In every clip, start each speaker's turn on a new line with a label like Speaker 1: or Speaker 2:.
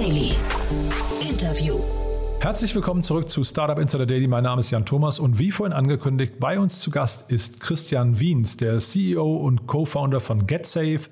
Speaker 1: Daily. Interview.
Speaker 2: Herzlich willkommen zurück zu Startup Insider Daily. Mein Name ist Jan Thomas und wie vorhin angekündigt, bei uns zu Gast ist Christian Wiens, der CEO und Co-Founder von GetSafe,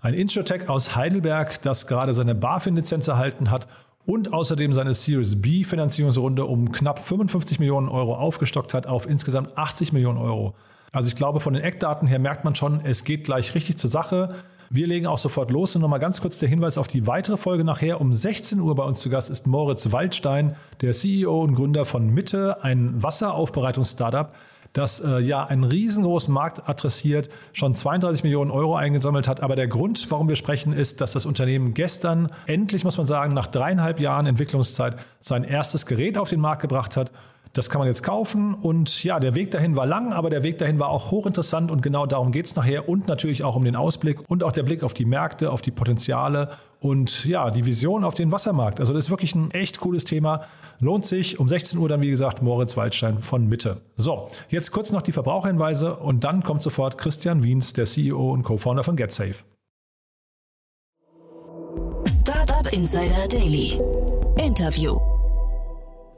Speaker 2: ein Insurtech aus Heidelberg, das gerade seine BaFin-Lizenz erhalten hat und außerdem seine Series B Finanzierungsrunde um knapp 55 Millionen Euro aufgestockt hat auf insgesamt 80 Millionen Euro. Also ich glaube, von den Eckdaten her merkt man schon, es geht gleich richtig zur Sache. Wir legen auch sofort los und nochmal ganz kurz der Hinweis auf die weitere Folge nachher. Um 16 Uhr bei uns zu Gast ist Moritz Waldstein, der CEO und Gründer von Mitte, ein Wasseraufbereitungs-Startup, das äh, ja einen riesengroßen Markt adressiert, schon 32 Millionen Euro eingesammelt hat. Aber der Grund, warum wir sprechen, ist, dass das Unternehmen gestern endlich, muss man sagen, nach dreieinhalb Jahren Entwicklungszeit sein erstes Gerät auf den Markt gebracht hat das kann man jetzt kaufen und ja, der Weg dahin war lang, aber der Weg dahin war auch hochinteressant und genau darum geht es nachher und natürlich auch um den Ausblick und auch der Blick auf die Märkte, auf die Potenziale und ja, die Vision auf den Wassermarkt. Also das ist wirklich ein echt cooles Thema. Lohnt sich. Um 16 Uhr dann, wie gesagt, Moritz Waldstein von Mitte. So, jetzt kurz noch die Verbraucherhinweise und dann kommt sofort Christian Wiens, der CEO und Co-Founder von GetSafe.
Speaker 1: Startup Insider Daily. Interview.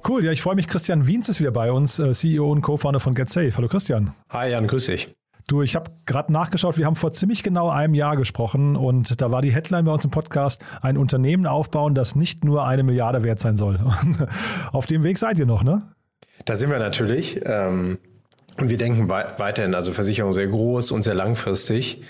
Speaker 2: Cool, ja, ich freue mich. Christian Wiens ist wieder bei uns, äh, CEO und Co-Founder von GetSafe. Hallo Christian.
Speaker 3: Hi Jan, grüß dich.
Speaker 2: Du, ich habe gerade nachgeschaut, wir haben vor ziemlich genau einem Jahr gesprochen und da war die Headline bei uns im Podcast, ein Unternehmen aufbauen, das nicht nur eine Milliarde wert sein soll. Auf dem Weg seid ihr noch, ne?
Speaker 3: Da sind wir natürlich. Ähm, und wir denken weiterhin, also Versicherung sehr groß und sehr langfristig.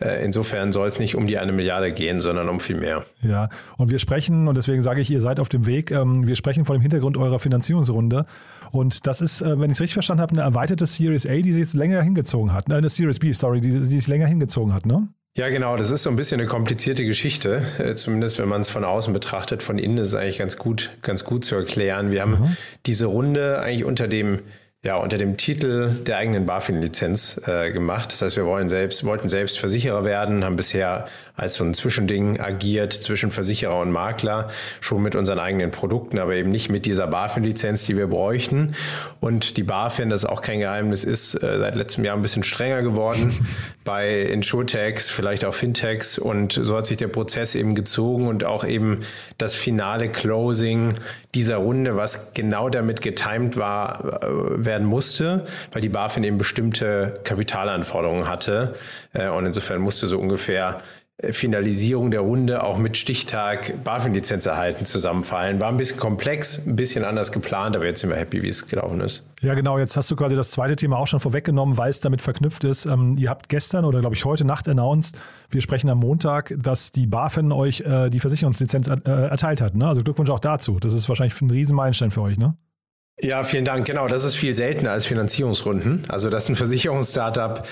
Speaker 3: Äh, insofern soll es nicht um die eine Milliarde gehen, sondern um viel mehr.
Speaker 2: Ja, und wir sprechen, und deswegen sage ich, ihr seid auf dem Weg, ähm, wir sprechen vor dem Hintergrund eurer Finanzierungsrunde. Und das ist, äh, wenn ich es richtig verstanden habe, eine erweiterte Series A, die sich jetzt länger hingezogen hat. Eine Series B, sorry, die, die sich länger hingezogen hat, ne?
Speaker 3: Ja, genau. Das ist so ein bisschen eine komplizierte Geschichte. Äh, zumindest wenn man es von außen betrachtet. Von innen ist es eigentlich ganz gut, ganz gut zu erklären. Wir haben mhm. diese Runde eigentlich unter dem ja, unter dem Titel der eigenen BaFin-Lizenz äh, gemacht. Das heißt, wir wollen selbst, wollten selbst Versicherer werden, haben bisher als so ein Zwischending agiert zwischen Versicherer und Makler, schon mit unseren eigenen Produkten, aber eben nicht mit dieser BaFin-Lizenz, die wir bräuchten. Und die BaFin, das ist auch kein Geheimnis, ist äh, seit letztem Jahr ein bisschen strenger geworden bei Insurtechs, vielleicht auch Fintechs. Und so hat sich der Prozess eben gezogen und auch eben das finale Closing dieser Runde, was genau damit getimt war, äh, werden musste, weil die BaFin eben bestimmte Kapitalanforderungen hatte. Äh, und insofern musste so ungefähr äh, Finalisierung der Runde auch mit Stichtag BaFin-Lizenz erhalten zusammenfallen. War ein bisschen komplex, ein bisschen anders geplant, aber jetzt sind wir happy, wie es gelaufen ist.
Speaker 2: Ja, genau. Jetzt hast du quasi das zweite Thema auch schon vorweggenommen, weil es damit verknüpft ist. Ähm, ihr habt gestern oder glaube ich heute Nacht announced, wir sprechen am Montag, dass die BaFin euch äh, die Versicherungslizenz äh, erteilt hat. Ne? Also Glückwunsch auch dazu. Das ist wahrscheinlich ein Riesenmeilenstein für euch, ne?
Speaker 3: Ja, vielen Dank. Genau, das ist viel seltener als Finanzierungsrunden. Also, dass ein Versicherungsstartup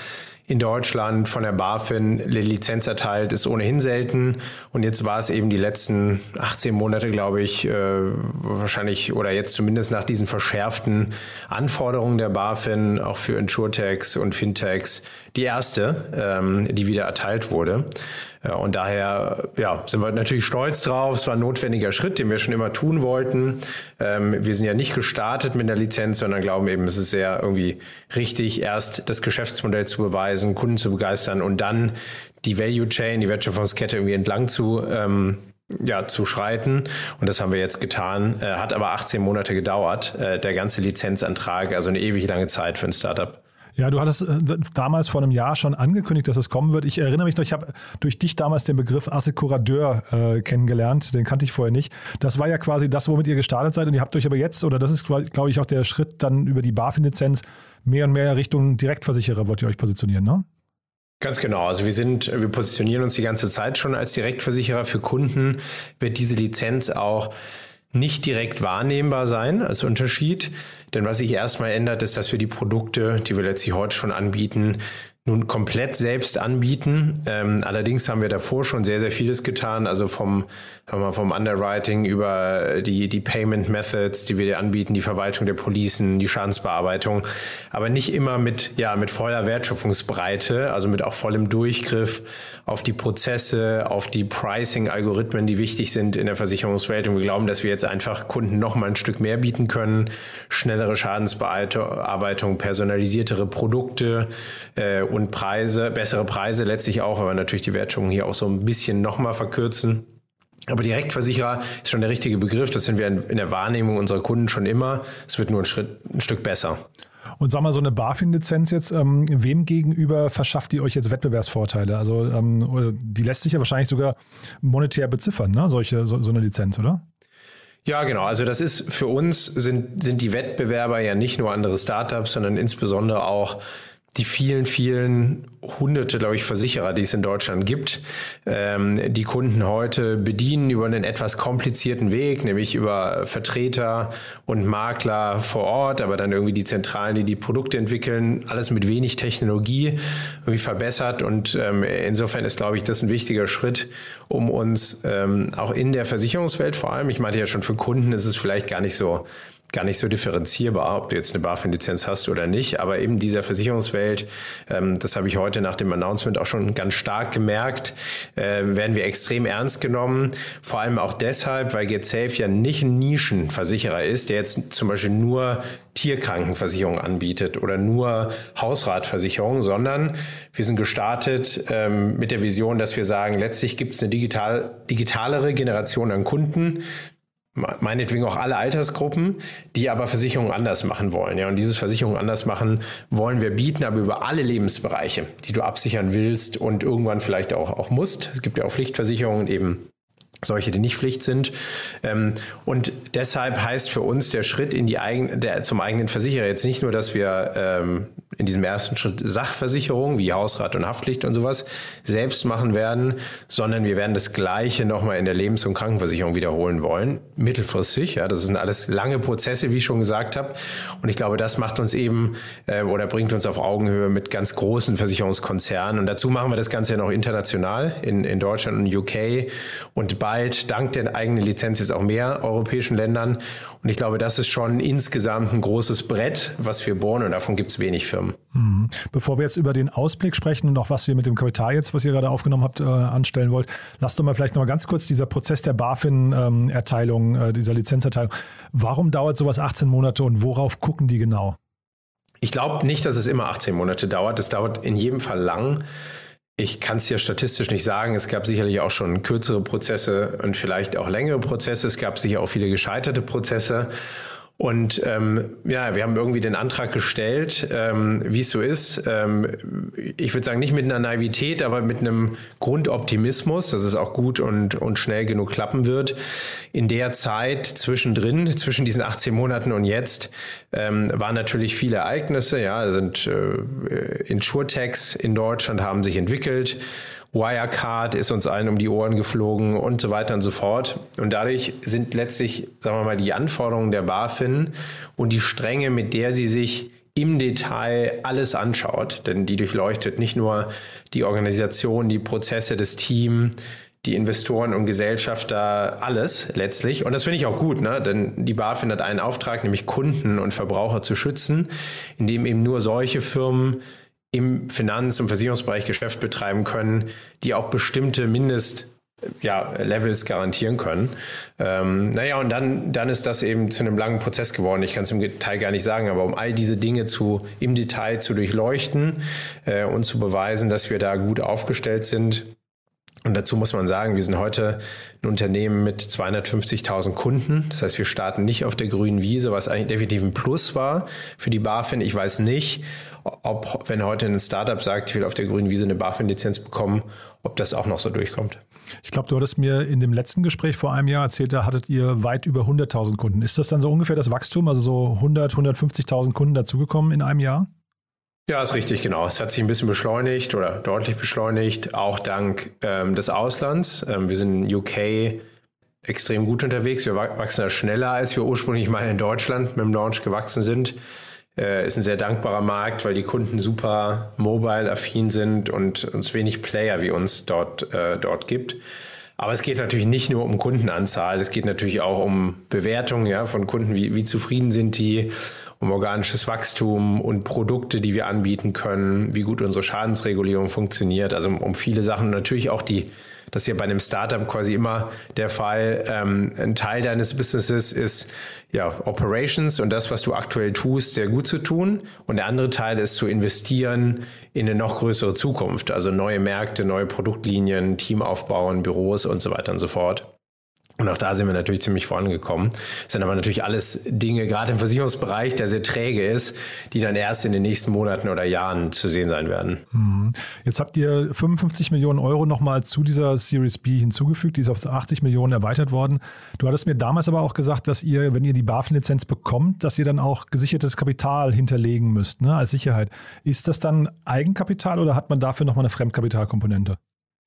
Speaker 3: in Deutschland von der BaFin eine Lizenz erteilt, ist ohnehin selten. Und jetzt war es eben die letzten 18 Monate, glaube ich, äh, wahrscheinlich oder jetzt zumindest nach diesen verschärften Anforderungen der BaFin, auch für Insurtechs und Fintechs, die erste, ähm, die wieder erteilt wurde. Und daher ja, sind wir natürlich stolz drauf. Es war ein notwendiger Schritt, den wir schon immer tun wollten. Ähm, wir sind ja nicht gestartet mit der Lizenz, sondern glauben eben, es ist sehr irgendwie richtig, erst das Geschäftsmodell zu beweisen, Kunden zu begeistern und dann die Value Chain, die Wertschöpfungskette irgendwie entlang zu ähm, ja, zu schreiten. Und das haben wir jetzt getan. Äh, hat aber 18 Monate gedauert, äh, der ganze Lizenzantrag, also eine ewig lange Zeit für ein Startup.
Speaker 2: Ja, du hattest äh, damals vor einem Jahr schon angekündigt, dass es kommen wird. Ich erinnere mich noch, ich habe durch dich damals den Begriff Assekuradeur äh, kennengelernt. Den kannte ich vorher nicht. Das war ja quasi das, womit ihr gestartet seid. Und ihr habt euch aber jetzt, oder das ist, glaube ich, auch der Schritt dann über die BaFin-Lizenz, mehr und mehr Richtung Direktversicherer wollt ihr euch positionieren, ne?
Speaker 3: Ganz genau. Also wir sind, wir positionieren uns die ganze Zeit schon als Direktversicherer. Für Kunden wird diese Lizenz auch nicht direkt wahrnehmbar sein als Unterschied. Denn was sich erstmal ändert, ist, dass wir die Produkte, die wir letztlich heute schon anbieten, nun komplett selbst anbieten. Ähm, allerdings haben wir davor schon sehr, sehr vieles getan. Also vom, sagen wir, vom Underwriting über die, die Payment Methods, die wir dir anbieten, die Verwaltung der Policen, die Schadensbearbeitung. Aber nicht immer mit, ja, mit voller Wertschöpfungsbreite, also mit auch vollem Durchgriff auf die Prozesse, auf die Pricing-Algorithmen, die wichtig sind in der Versicherungswelt. Und wir glauben, dass wir jetzt einfach Kunden noch mal ein Stück mehr bieten können. Schnellere Schadensbearbeitung, personalisiertere Produkte, äh, und Preise, bessere Preise letztlich auch, aber natürlich die Wertschöpfung hier auch so ein bisschen nochmal verkürzen. Aber Direktversicherer ist schon der richtige Begriff. Das sind wir in der Wahrnehmung unserer Kunden schon immer. Es wird nur ein, Schritt, ein Stück besser.
Speaker 2: Und sag mal, so eine BaFin-Lizenz jetzt, ähm, wem gegenüber verschafft die euch jetzt Wettbewerbsvorteile? Also ähm, die lässt sich ja wahrscheinlich sogar monetär beziffern, ne? Solche, so, so eine Lizenz, oder?
Speaker 3: Ja, genau. Also das ist für uns sind, sind die Wettbewerber ja nicht nur andere Startups, sondern insbesondere auch die vielen, vielen hunderte, glaube ich, Versicherer, die es in Deutschland gibt, ähm, die Kunden heute bedienen über einen etwas komplizierten Weg, nämlich über Vertreter und Makler vor Ort, aber dann irgendwie die Zentralen, die die Produkte entwickeln, alles mit wenig Technologie irgendwie verbessert. Und ähm, insofern ist, glaube ich, das ein wichtiger Schritt, um uns ähm, auch in der Versicherungswelt vor allem, ich meinte ja schon, für Kunden ist es vielleicht gar nicht so gar nicht so differenzierbar, ob du jetzt eine BaFin-Lizenz hast oder nicht. Aber eben dieser Versicherungswelt, ähm, das habe ich heute nach dem Announcement auch schon ganz stark gemerkt, äh, werden wir extrem ernst genommen. Vor allem auch deshalb, weil GetSafe ja nicht ein Nischenversicherer ist, der jetzt zum Beispiel nur Tierkrankenversicherung anbietet oder nur Hausratversicherung, sondern wir sind gestartet ähm, mit der Vision, dass wir sagen, letztlich gibt es eine digital, digitalere Generation an Kunden, meinetwegen auch alle Altersgruppen, die aber Versicherungen anders machen wollen. Ja, und dieses Versicherungen anders machen wollen wir bieten, aber über alle Lebensbereiche, die du absichern willst und irgendwann vielleicht auch, auch musst. Es gibt ja auch Pflichtversicherungen eben solche, die nicht Pflicht sind. Ähm, und deshalb heißt für uns der Schritt in die eigen, der, zum eigenen Versicherer jetzt nicht nur, dass wir ähm, in diesem ersten Schritt Sachversicherung wie Hausrat und Haftpflicht und sowas selbst machen werden, sondern wir werden das Gleiche nochmal in der Lebens- und Krankenversicherung wiederholen wollen, mittelfristig. Ja, das sind alles lange Prozesse, wie ich schon gesagt habe. Und ich glaube, das macht uns eben äh, oder bringt uns auf Augenhöhe mit ganz großen Versicherungskonzernen. Und dazu machen wir das Ganze ja noch international in, in Deutschland und UK und bald dank der eigenen Lizenz jetzt auch mehr europäischen Ländern. Und ich glaube, das ist schon insgesamt ein großes Brett, was wir bohren und davon gibt es wenig Firmen.
Speaker 2: Mhm. Bevor wir jetzt über den Ausblick sprechen und auch was ihr mit dem Kapital jetzt, was ihr gerade aufgenommen habt, äh, anstellen wollt, lasst doch mal vielleicht noch mal ganz kurz dieser Prozess der BaFin-Erteilung, äh, dieser Lizenzerteilung. Warum dauert sowas 18 Monate und worauf gucken die genau?
Speaker 3: Ich glaube nicht, dass es immer 18 Monate dauert. Es dauert in jedem Fall lang. Ich kann es hier statistisch nicht sagen. Es gab sicherlich auch schon kürzere Prozesse und vielleicht auch längere Prozesse. Es gab sicher auch viele gescheiterte Prozesse. Und ähm, ja, wir haben irgendwie den Antrag gestellt, ähm, wie es so ist. Ähm, ich würde sagen, nicht mit einer Naivität, aber mit einem Grundoptimismus, dass es auch gut und, und schnell genug klappen wird. In der Zeit zwischendrin, zwischen diesen 18 Monaten und jetzt, ähm, waren natürlich viele Ereignisse. Ja, sind äh, Insurtechs in Deutschland haben sich entwickelt. Wirecard ist uns allen um die Ohren geflogen und so weiter und so fort. Und dadurch sind letztlich, sagen wir mal, die Anforderungen der BaFin und die Strenge, mit der sie sich im Detail alles anschaut, denn die durchleuchtet nicht nur die Organisation, die Prozesse, des Teams, die Investoren und Gesellschafter, alles letztlich. Und das finde ich auch gut, ne? denn die BaFin hat einen Auftrag, nämlich Kunden und Verbraucher zu schützen, indem eben nur solche Firmen im Finanz- und Versicherungsbereich Geschäft betreiben können, die auch bestimmte Mindest ja, Levels garantieren können. Ähm, naja, und dann, dann ist das eben zu einem langen Prozess geworden. Ich kann es im Detail gar nicht sagen, aber um all diese Dinge zu, im Detail zu durchleuchten äh, und zu beweisen, dass wir da gut aufgestellt sind, und dazu muss man sagen, wir sind heute ein Unternehmen mit 250.000 Kunden. Das heißt, wir starten nicht auf der grünen Wiese, was eigentlich definitiv ein Plus war für die BaFin. Ich weiß nicht, ob, wenn heute ein Startup sagt, ich will auf der grünen Wiese eine BaFin-Lizenz bekommen, ob das auch noch so durchkommt.
Speaker 2: Ich glaube, du hattest mir in dem letzten Gespräch vor einem Jahr erzählt, da hattet ihr weit über 100.000 Kunden. Ist das dann so ungefähr das Wachstum, also so 100, 150.000 Kunden dazugekommen in einem Jahr?
Speaker 3: Ja, ist richtig, genau. Es hat sich ein bisschen beschleunigt oder deutlich beschleunigt, auch dank ähm, des Auslands. Ähm, wir sind in UK extrem gut unterwegs. Wir wachsen da schneller, als wir ursprünglich mal in Deutschland mit dem Launch gewachsen sind. Äh, ist ein sehr dankbarer Markt, weil die Kunden super mobile-affin sind und uns wenig Player wie uns dort, äh, dort gibt. Aber es geht natürlich nicht nur um Kundenanzahl, es geht natürlich auch um Bewertung ja, von Kunden, wie, wie zufrieden sind die um organisches Wachstum und Produkte, die wir anbieten können, wie gut unsere Schadensregulierung funktioniert, also um, viele Sachen. natürlich auch die, das ist ja bei einem Startup quasi immer der Fall. Ähm, ein Teil deines Businesses ist ja Operations und das, was du aktuell tust, sehr gut zu tun. Und der andere Teil ist zu investieren in eine noch größere Zukunft, also neue Märkte, neue Produktlinien, Team aufbauen, Büros und so weiter und so fort. Und auch da sind wir natürlich ziemlich vorangekommen. Das sind aber natürlich alles Dinge, gerade im Versicherungsbereich, der sehr träge ist, die dann erst in den nächsten Monaten oder Jahren zu sehen sein werden.
Speaker 2: Mhm. Jetzt habt ihr 55 Millionen Euro nochmal zu dieser Series B hinzugefügt. Die ist auf 80 Millionen erweitert worden. Du hattest mir damals aber auch gesagt, dass ihr, wenn ihr die BaFin-Lizenz bekommt, dass ihr dann auch gesichertes Kapital hinterlegen müsst, ne, als Sicherheit. Ist das dann Eigenkapital oder hat man dafür nochmal eine Fremdkapitalkomponente?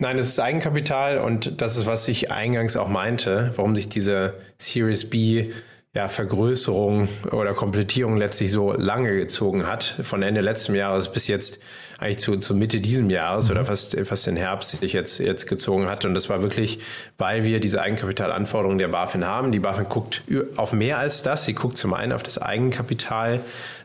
Speaker 3: Nein, es ist Eigenkapital und das ist, was ich eingangs auch meinte, warum sich diese Series B ja, Vergrößerung oder Komplettierung letztlich so lange gezogen hat, von Ende letzten Jahres bis jetzt eigentlich zu, zu Mitte diesem Jahres mhm. oder fast, fast den Herbst sich jetzt, jetzt gezogen hat. Und das war wirklich, weil wir diese Eigenkapitalanforderungen der BaFin haben. Die BaFin guckt auf mehr als das. Sie guckt zum einen auf das Eigenkapital,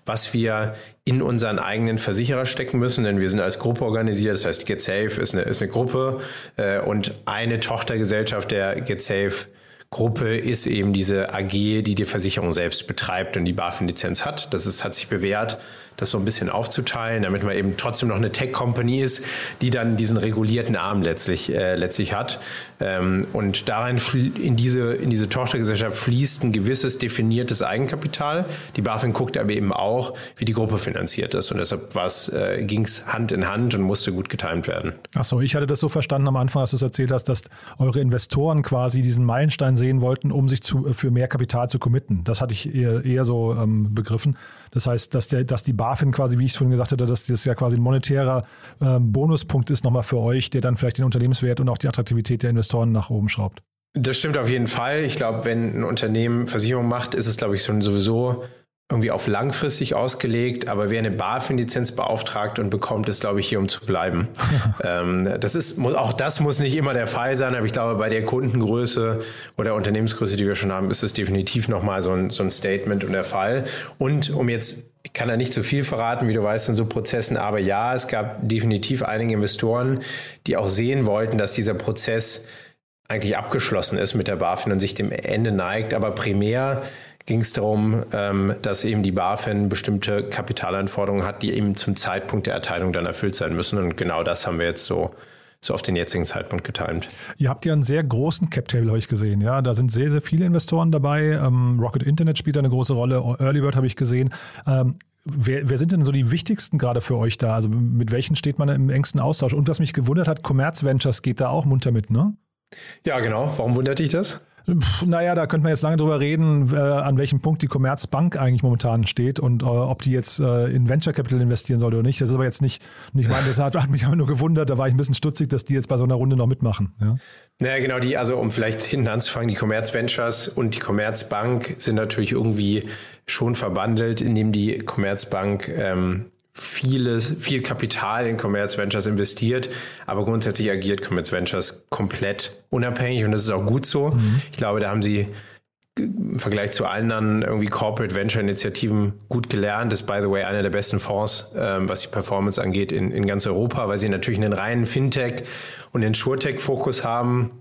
Speaker 3: was wir in unseren eigenen Versicherer stecken müssen, denn wir sind als Gruppe organisiert. Das heißt, GetSafe ist eine, ist eine Gruppe äh, und eine Tochtergesellschaft der GetSafe Gruppe ist eben diese AG, die die Versicherung selbst betreibt und die BaFin-Lizenz hat. Das ist, hat sich bewährt das so ein bisschen aufzuteilen, damit man eben trotzdem noch eine Tech-Company ist, die dann diesen regulierten Arm letztlich, äh, letztlich hat. Ähm, und darin in diese, in diese Tochtergesellschaft fließt ein gewisses definiertes Eigenkapital. Die BaFin guckt aber eben auch, wie die Gruppe finanziert ist. Und deshalb äh, ging es Hand in Hand und musste gut getimt werden.
Speaker 2: Achso, ich hatte das so verstanden am Anfang, als du es erzählt hast, dass eure Investoren quasi diesen Meilenstein sehen wollten, um sich zu, für mehr Kapital zu committen. Das hatte ich eher, eher so ähm, begriffen. Das heißt, dass, der, dass die BaFin quasi, wie ich es vorhin gesagt hatte, dass das ja quasi ein monetärer äh, Bonuspunkt ist nochmal für euch, der dann vielleicht den Unternehmenswert und auch die Attraktivität der Investoren nach oben schraubt.
Speaker 3: Das stimmt auf jeden Fall. Ich glaube, wenn ein Unternehmen Versicherung macht, ist es, glaube ich, schon sowieso irgendwie auf langfristig ausgelegt, aber wer eine BaFin-Lizenz beauftragt und bekommt, ist, glaube ich, hier, um zu bleiben. ähm, das ist, auch das muss nicht immer der Fall sein, aber ich glaube, bei der Kundengröße oder Unternehmensgröße, die wir schon haben, ist es definitiv nochmal so ein, so ein Statement und der Fall. Und um jetzt ich kann da nicht zu so viel verraten, wie du weißt, in so Prozessen, aber ja, es gab definitiv einige Investoren, die auch sehen wollten, dass dieser Prozess eigentlich abgeschlossen ist mit der BaFin und sich dem Ende neigt. Aber primär ging es darum, ähm, dass eben die BaFin bestimmte Kapitalanforderungen hat, die eben zum Zeitpunkt der Erteilung dann erfüllt sein müssen. Und genau das haben wir jetzt so so auf den jetzigen Zeitpunkt getimt.
Speaker 2: Ihr habt ja einen sehr großen Cap-Table, habe ich gesehen. Ja, da sind sehr, sehr viele Investoren dabei. Ähm, Rocket Internet spielt eine große Rolle. Earlybird habe ich gesehen. Ähm, wer, wer, sind denn so die wichtigsten gerade für euch da? Also mit welchen steht man im engsten Austausch? Und was mich gewundert hat, Commerz Ventures geht da auch munter mit, ne?
Speaker 3: Ja, genau. Warum wundert dich das?
Speaker 2: Naja, da könnte man jetzt lange drüber reden, äh, an welchem Punkt die Commerzbank eigentlich momentan steht und äh, ob die jetzt äh, in Venture Capital investieren soll oder nicht. Das ist aber jetzt nicht, nicht mein, das hat, hat mich aber nur gewundert, da war ich ein bisschen stutzig, dass die jetzt bei so einer Runde noch mitmachen. Ja.
Speaker 3: Naja, genau, die, also um vielleicht hinten anzufangen, die Commerz Ventures und die Commerzbank sind natürlich irgendwie schon verbandelt, indem die Commerzbank ähm, vieles, viel Kapital in Commerce Ventures investiert, aber grundsätzlich agiert Commerce Ventures komplett unabhängig und das ist auch gut so. Mhm. Ich glaube, da haben sie im Vergleich zu allen anderen irgendwie Corporate Venture Initiativen gut gelernt. Das ist, by the way, einer der besten Fonds, ähm, was die Performance angeht, in, in ganz Europa, weil sie natürlich einen reinen Fintech und den SureTech-Fokus haben.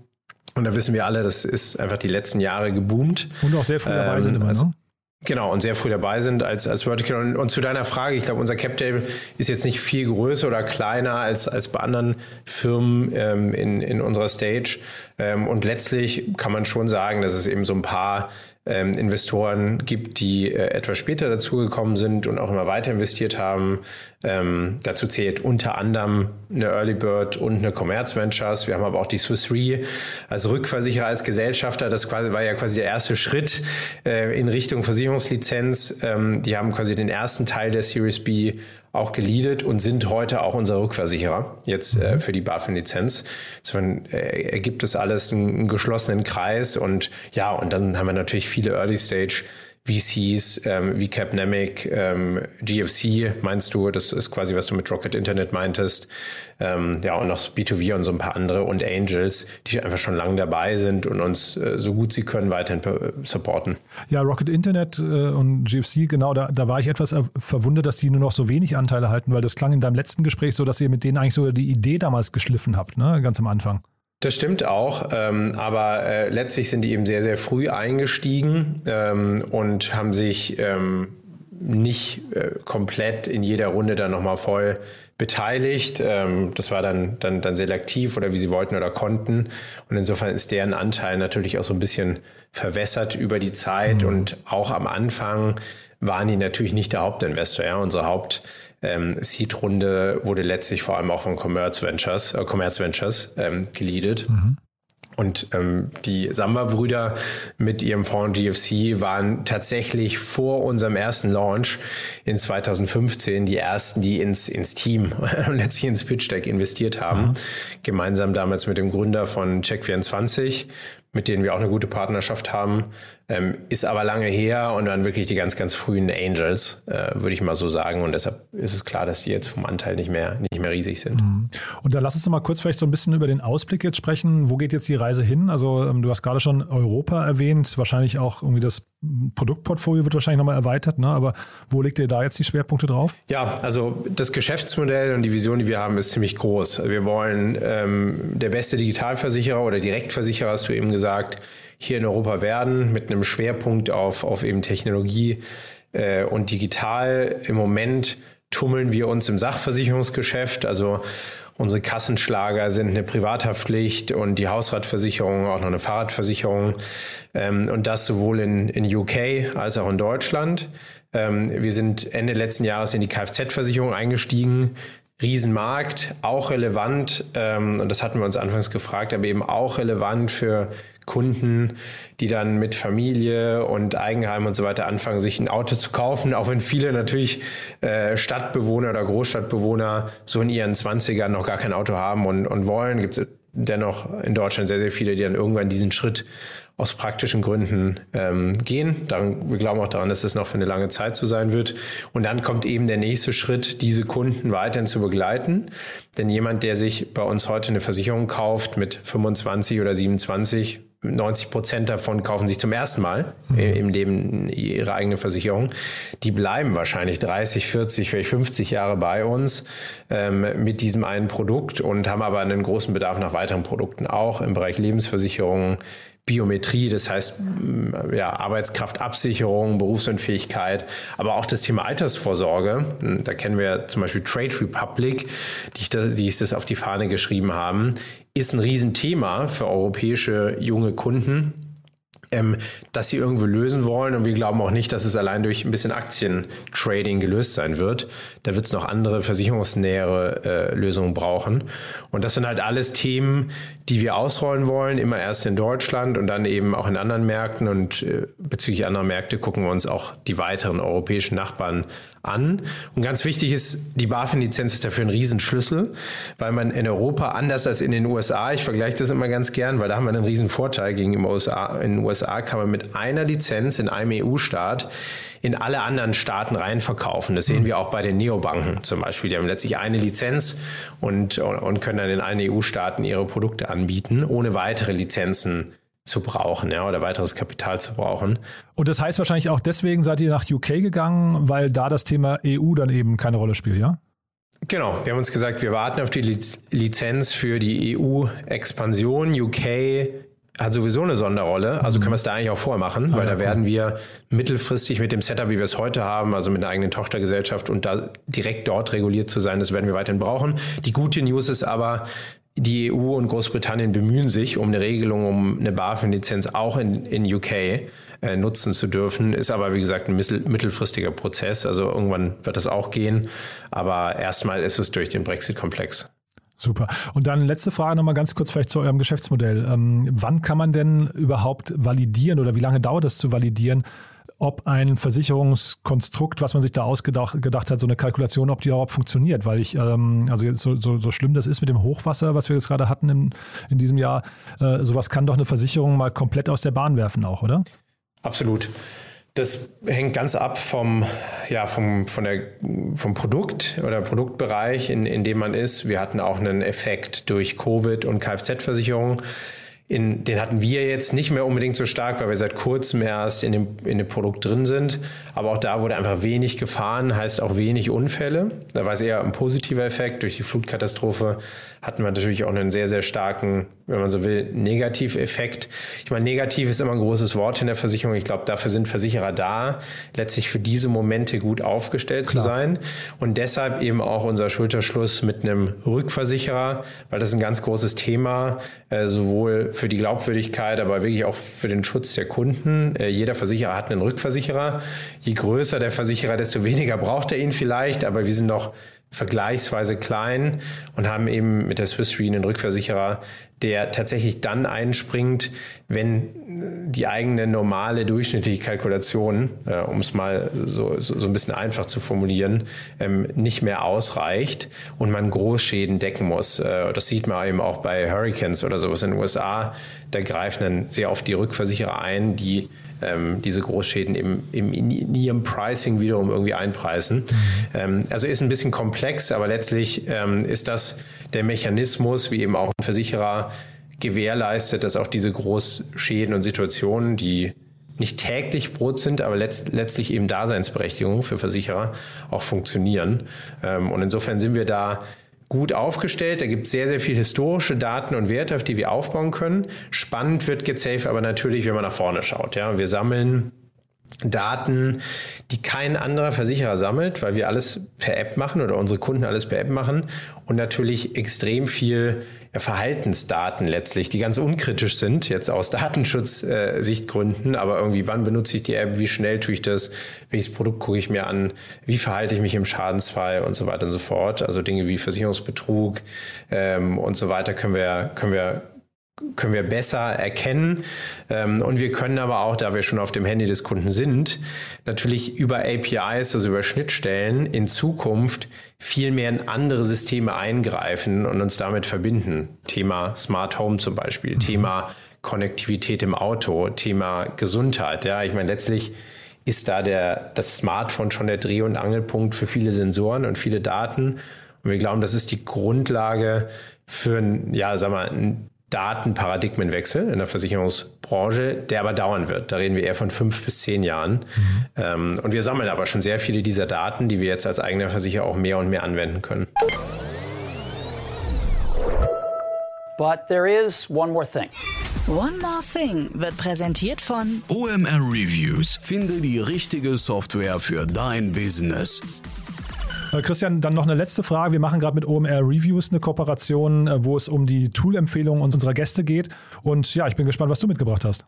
Speaker 3: Und da wissen wir alle, das ist einfach die letzten Jahre geboomt.
Speaker 2: Und auch sehr früh dabei ähm, sind immer, also, ne?
Speaker 3: Genau, und sehr früh dabei sind als, als Vertical. Und, und zu deiner Frage, ich glaube, unser Cap ist jetzt nicht viel größer oder kleiner als, als bei anderen Firmen ähm, in, in unserer Stage. Ähm, und letztlich kann man schon sagen, dass es eben so ein paar ähm, Investoren gibt, die äh, etwas später dazugekommen sind und auch immer weiter investiert haben. Ähm, dazu zählt unter anderem eine Early Bird und eine Commerz Ventures. Wir haben aber auch die Swiss Re als Rückversicherer, als Gesellschafter. Das quasi, war ja quasi der erste Schritt äh, in Richtung Versicherungslizenz. Ähm, die haben quasi den ersten Teil der Series B auch geleadet und sind heute auch unser Rückversicherer jetzt äh, mhm. für die BaFin-Lizenz. Insofern äh, ergibt es alles einen, einen geschlossenen Kreis und ja, und dann haben wir natürlich viele Early-Stage- VCs ähm, wie Capnemic, ähm, GFC meinst du, das ist quasi, was du mit Rocket Internet meintest. Ähm, ja, und noch B2V und so ein paar andere und Angels, die einfach schon lange dabei sind und uns äh, so gut sie können weiterhin supporten.
Speaker 2: Ja, Rocket Internet äh, und GFC, genau, da, da war ich etwas verwundert, dass die nur noch so wenig Anteile halten, weil das klang in deinem letzten Gespräch so, dass ihr mit denen eigentlich so die Idee damals geschliffen habt, ne, ganz am Anfang.
Speaker 3: Das stimmt auch, ähm, aber äh, letztlich sind die eben sehr, sehr früh eingestiegen ähm, und haben sich ähm, nicht äh, komplett in jeder Runde dann nochmal voll beteiligt. Ähm, das war dann, dann, dann selektiv oder wie sie wollten oder konnten. Und insofern ist deren Anteil natürlich auch so ein bisschen verwässert über die Zeit. Mhm. Und auch am Anfang waren die natürlich nicht der Hauptinvestor. Ja? Unsere Haupt- ähm, Seed-Runde wurde letztlich vor allem auch von Commerce Ventures, äh, Commerce Ventures ähm, geleadet. Mhm. Und ähm, die Samba-Brüder mit ihrem Fonds GFC waren tatsächlich vor unserem ersten Launch in 2015 die ersten, die ins, ins Team und letztlich ins Pitch Deck investiert haben. Mhm. Gemeinsam damals mit dem Gründer von Check24, mit denen wir auch eine gute Partnerschaft haben. Ähm, ist aber lange her und dann wirklich die ganz, ganz frühen Angels, äh, würde ich mal so sagen. Und deshalb ist es klar, dass die jetzt vom Anteil nicht mehr, nicht mehr riesig sind. Mhm.
Speaker 2: Und dann lass uns mal kurz vielleicht so ein bisschen über den Ausblick jetzt sprechen. Wo geht jetzt die Reise hin? Also ähm, du hast gerade schon Europa erwähnt, wahrscheinlich auch irgendwie das Produktportfolio wird wahrscheinlich nochmal erweitert, ne? aber wo legt ihr da jetzt die Schwerpunkte drauf?
Speaker 3: Ja, also das Geschäftsmodell und die Vision, die wir haben, ist ziemlich groß. Wir wollen ähm, der beste Digitalversicherer oder Direktversicherer, hast du eben gesagt, hier in Europa werden, mit einem Schwerpunkt auf, auf eben Technologie äh, und digital. Im Moment tummeln wir uns im Sachversicherungsgeschäft, also Unsere Kassenschlager sind eine Privathaftpflicht und die Hausratversicherung auch noch eine Fahrradversicherung. Ähm, und das sowohl in, in UK als auch in Deutschland. Ähm, wir sind Ende letzten Jahres in die Kfz-Versicherung eingestiegen. Riesenmarkt, auch relevant, ähm, und das hatten wir uns anfangs gefragt, aber eben auch relevant für Kunden, die dann mit Familie und Eigenheim und so weiter anfangen, sich ein Auto zu kaufen, auch wenn viele natürlich äh, Stadtbewohner oder Großstadtbewohner so in ihren 20ern noch gar kein Auto haben und, und wollen, gibt es dennoch in Deutschland sehr, sehr viele, die dann irgendwann diesen Schritt aus praktischen Gründen ähm, gehen. Daran, wir glauben auch daran, dass das noch für eine lange Zeit so sein wird. Und dann kommt eben der nächste Schritt, diese Kunden weiterhin zu begleiten. Denn jemand, der sich bei uns heute eine Versicherung kauft mit 25 oder 27, 90 Prozent davon kaufen sich zum ersten Mal mhm. im Leben ihre eigene Versicherung. Die bleiben wahrscheinlich 30, 40, vielleicht 50 Jahre bei uns ähm, mit diesem einen Produkt und haben aber einen großen Bedarf nach weiteren Produkten, auch im Bereich Lebensversicherungen, Biometrie, das heißt ja, Arbeitskraftabsicherung, Berufsunfähigkeit, aber auch das Thema Altersvorsorge. Da kennen wir zum Beispiel Trade Republic, die, es das auf die Fahne geschrieben haben, ist ein Riesenthema für europäische junge Kunden ähm, dass sie irgendwo lösen wollen. Und wir glauben auch nicht, dass es allein durch ein bisschen Aktientrading gelöst sein wird. Da wird es noch andere versicherungsnähere äh, Lösungen brauchen. Und das sind halt alles Themen, die wir ausrollen wollen, immer erst in Deutschland und dann eben auch in anderen Märkten. Und äh, bezüglich anderer Märkte gucken wir uns auch die weiteren europäischen Nachbarn an. Und ganz wichtig ist, die BaFin-Lizenz ist dafür ein Riesenschlüssel, weil man in Europa anders als in den USA, ich vergleiche das immer ganz gern, weil da haben wir einen riesen Vorteil gegenüber USA. In den USA kann man mit einer Lizenz in einem EU-Staat in alle anderen Staaten rein verkaufen. Das sehen wir auch bei den Neobanken zum Beispiel. Die haben letztlich eine Lizenz und, und können dann in allen EU-Staaten ihre Produkte anbieten, ohne weitere Lizenzen zu brauchen, ja, oder weiteres Kapital zu brauchen.
Speaker 2: Und das heißt wahrscheinlich auch deswegen seid ihr nach UK gegangen, weil da das Thema EU dann eben keine Rolle spielt, ja?
Speaker 3: Genau, wir haben uns gesagt, wir warten auf die Lizenz für die EU-Expansion. UK hat sowieso eine Sonderrolle, also können wir es da eigentlich auch vormachen, weil ah, da werden wir mittelfristig mit dem Setup, wie wir es heute haben, also mit einer eigenen Tochtergesellschaft und da direkt dort reguliert zu sein, das werden wir weiterhin brauchen. Die gute News ist aber, die EU und Großbritannien bemühen sich um eine Regelung, um eine BaFin-Lizenz auch in, in UK äh, nutzen zu dürfen. Ist aber, wie gesagt, ein mittelfristiger Prozess. Also irgendwann wird das auch gehen. Aber erstmal ist es durch den Brexit-Komplex.
Speaker 2: Super. Und dann letzte Frage nochmal ganz kurz vielleicht zu eurem Geschäftsmodell. Ähm, wann kann man denn überhaupt validieren oder wie lange dauert es zu validieren, ob ein Versicherungskonstrukt, was man sich da ausgedacht gedacht hat, so eine Kalkulation, ob die überhaupt funktioniert. Weil ich, ähm, also so, so, so schlimm das ist mit dem Hochwasser, was wir jetzt gerade hatten in, in diesem Jahr, äh, sowas kann doch eine Versicherung mal komplett aus der Bahn werfen auch, oder?
Speaker 3: Absolut. Das hängt ganz ab vom, ja, vom, von der, vom Produkt oder Produktbereich, in, in dem man ist. Wir hatten auch einen Effekt durch Covid und Kfz-Versicherung in, den hatten wir jetzt nicht mehr unbedingt so stark, weil wir seit kurzem erst in dem, in dem Produkt drin sind. Aber auch da wurde einfach wenig gefahren, heißt auch wenig Unfälle. Da war es eher ein positiver Effekt. Durch die Flutkatastrophe hatten wir natürlich auch einen sehr, sehr starken, wenn man so will, Negativeffekt. Ich meine, negativ ist immer ein großes Wort in der Versicherung. Ich glaube, dafür sind Versicherer da, letztlich für diese Momente gut aufgestellt Klar. zu sein. Und deshalb eben auch unser Schulterschluss mit einem Rückversicherer, weil das ist ein ganz großes Thema, äh, sowohl für die Glaubwürdigkeit, aber wirklich auch für den Schutz der Kunden. Äh, jeder Versicherer hat einen Rückversicherer. Je größer der Versicherer, desto weniger braucht er ihn vielleicht, aber wir sind noch vergleichsweise klein und haben eben mit der Swiss Re einen Rückversicherer, der tatsächlich dann einspringt, wenn die eigene normale durchschnittliche Kalkulation, äh, um es mal so, so, so, ein bisschen einfach zu formulieren, ähm, nicht mehr ausreicht und man Großschäden decken muss. Äh, das sieht man eben auch bei Hurricanes oder sowas in den USA. Da greifen dann sehr oft die Rückversicherer ein, die ähm, diese Großschäden im, im, in ihrem Pricing wiederum irgendwie einpreisen. Ähm, also ist ein bisschen komplex, aber letztlich ähm, ist das der Mechanismus, wie eben auch ein Versicherer gewährleistet, dass auch diese Großschäden und Situationen, die nicht täglich Brot sind, aber letzt, letztlich eben Daseinsberechtigung für Versicherer auch funktionieren. Ähm, und insofern sind wir da gut aufgestellt. Da gibt es sehr, sehr viel historische Daten und Werte, auf die wir aufbauen können. Spannend wird GetSafe aber natürlich, wenn man nach vorne schaut. Ja, wir sammeln Daten, die kein anderer Versicherer sammelt, weil wir alles per App machen oder unsere Kunden alles per App machen und natürlich extrem viel Verhaltensdaten letztlich, die ganz unkritisch sind, jetzt aus Datenschutzsichtgründen, aber irgendwie, wann benutze ich die App, wie schnell tue ich das, welches Produkt gucke ich mir an, wie verhalte ich mich im Schadensfall? Und so weiter und so fort. Also Dinge wie Versicherungsbetrug ähm, und so weiter können wir, können wir können wir besser erkennen. Ähm, und wir können aber auch, da wir schon auf dem Handy des Kunden sind, natürlich über APIs, also über Schnittstellen in Zukunft viel mehr in andere Systeme eingreifen und uns damit verbinden. Thema Smart Home zum Beispiel, mhm. Thema Konnektivität im Auto, Thema Gesundheit. Ja, ich meine, letztlich ist da der, das Smartphone schon der Dreh- und Angelpunkt für viele Sensoren und viele Daten. Und wir glauben, das ist die Grundlage für ein, ja, sag mal, ein Datenparadigmenwechsel in der Versicherungsbranche, der aber dauern wird. Da reden wir eher von fünf bis zehn Jahren. Mhm. Ähm, und wir sammeln aber schon sehr viele dieser Daten, die wir jetzt als eigener Versicherer auch mehr und mehr anwenden können.
Speaker 1: But there is one more thing. One More Thing wird präsentiert von
Speaker 4: OMR Reviews. Finde die richtige Software für dein Business.
Speaker 2: Äh, Christian, dann noch eine letzte Frage. Wir machen gerade mit OMR Reviews eine Kooperation, äh, wo es um die Tool-Empfehlungen unserer Gäste geht. Und ja, ich bin gespannt, was du mitgebracht hast.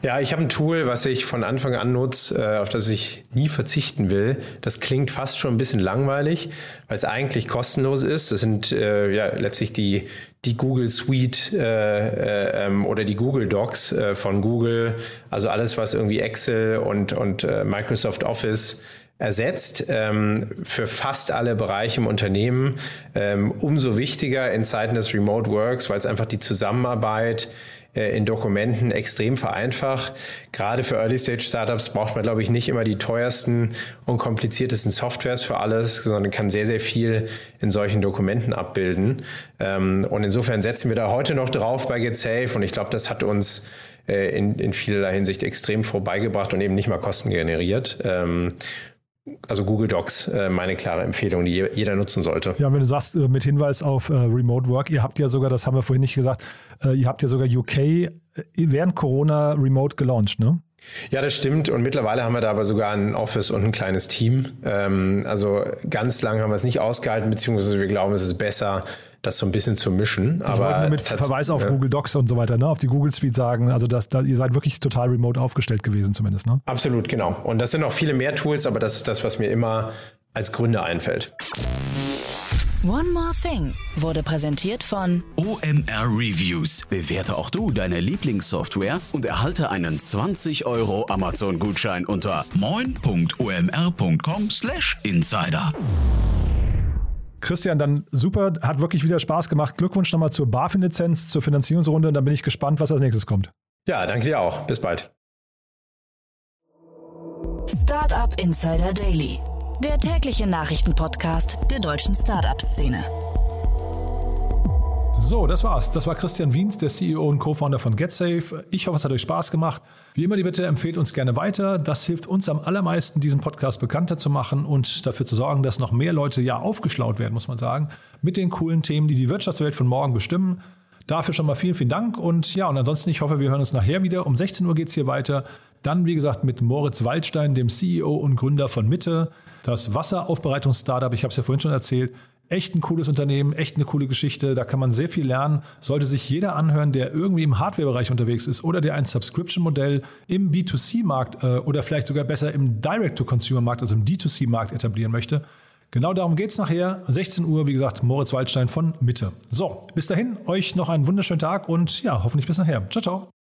Speaker 3: Ja, ich habe ein Tool, was ich von Anfang an nutze, äh, auf das ich nie verzichten will. Das klingt fast schon ein bisschen langweilig, weil es eigentlich kostenlos ist. Das sind äh, ja letztlich die, die Google Suite äh, ähm, oder die Google Docs äh, von Google. Also alles, was irgendwie Excel und, und Microsoft Office ersetzt ähm, für fast alle Bereiche im Unternehmen. Ähm, umso wichtiger in Zeiten des Remote Works, weil es einfach die Zusammenarbeit äh, in Dokumenten extrem vereinfacht. Gerade für Early-Stage-Startups braucht man, glaube ich, nicht immer die teuersten und kompliziertesten Softwares für alles, sondern kann sehr, sehr viel in solchen Dokumenten abbilden. Ähm, und insofern setzen wir da heute noch drauf bei GetSafe und ich glaube, das hat uns äh, in, in vielerlei Hinsicht extrem vorbeigebracht und eben nicht mal Kosten generiert. Ähm, also Google Docs, äh, meine klare Empfehlung, die jeder nutzen sollte.
Speaker 2: Ja, wenn du sagst, äh, mit Hinweis auf äh, Remote Work, ihr habt ja sogar, das haben wir vorhin nicht gesagt, ihr habt ja sogar UK während Corona remote gelauncht, ne?
Speaker 3: Ja, das stimmt. Und mittlerweile haben wir da aber sogar ein Office und ein kleines Team. Ähm, also ganz lang haben wir es nicht ausgehalten, beziehungsweise wir glauben, es ist besser, das so ein bisschen zu mischen.
Speaker 2: Ich aber nur mit Verweis auf ja. Google Docs und so weiter, ne? auf die Google Suite sagen, also dass da, ihr seid wirklich total remote aufgestellt gewesen zumindest. Ne?
Speaker 3: Absolut, genau. Und das sind noch viele mehr Tools, aber das ist das, was mir immer als Gründer einfällt.
Speaker 1: One More Thing wurde präsentiert von
Speaker 4: OMR Reviews. Bewerte auch du deine Lieblingssoftware und erhalte einen 20 Euro Amazon-Gutschein unter moin.omr.com/insider.
Speaker 2: Christian, dann super, hat wirklich wieder Spaß gemacht. Glückwunsch nochmal zur BaFin-Lizenz, zur Finanzierungsrunde. Und dann bin ich gespannt, was als nächstes kommt.
Speaker 3: Ja, danke dir auch. Bis bald.
Speaker 1: Startup Insider Daily, der tägliche Nachrichtenpodcast der deutschen Startup-Szene.
Speaker 2: So, das war's. Das war Christian Wiens, der CEO und Co-Founder von GetSafe. Ich hoffe, es hat euch Spaß gemacht. Wie immer die Bitte, empfehlt uns gerne weiter. Das hilft uns am allermeisten, diesen Podcast bekannter zu machen und dafür zu sorgen, dass noch mehr Leute ja aufgeschlaut werden, muss man sagen, mit den coolen Themen, die die Wirtschaftswelt von morgen bestimmen. Dafür schon mal vielen, vielen Dank. Und ja, und ansonsten, ich hoffe, wir hören uns nachher wieder. Um 16 Uhr geht es hier weiter. Dann, wie gesagt, mit Moritz Waldstein, dem CEO und Gründer von Mitte, das Wasseraufbereitungs-Startup. Ich habe es ja vorhin schon erzählt. Echt ein cooles Unternehmen, echt eine coole Geschichte. Da kann man sehr viel lernen. Sollte sich jeder anhören, der irgendwie im Hardware-Bereich unterwegs ist oder der ein Subscription-Modell im B2C-Markt äh, oder vielleicht sogar besser im Direct-to-Consumer-Markt, also im D2C-Markt etablieren möchte. Genau darum geht es nachher. 16 Uhr, wie gesagt, Moritz Waldstein von Mitte. So, bis dahin, euch noch einen wunderschönen Tag und ja, hoffentlich bis nachher. Ciao, ciao.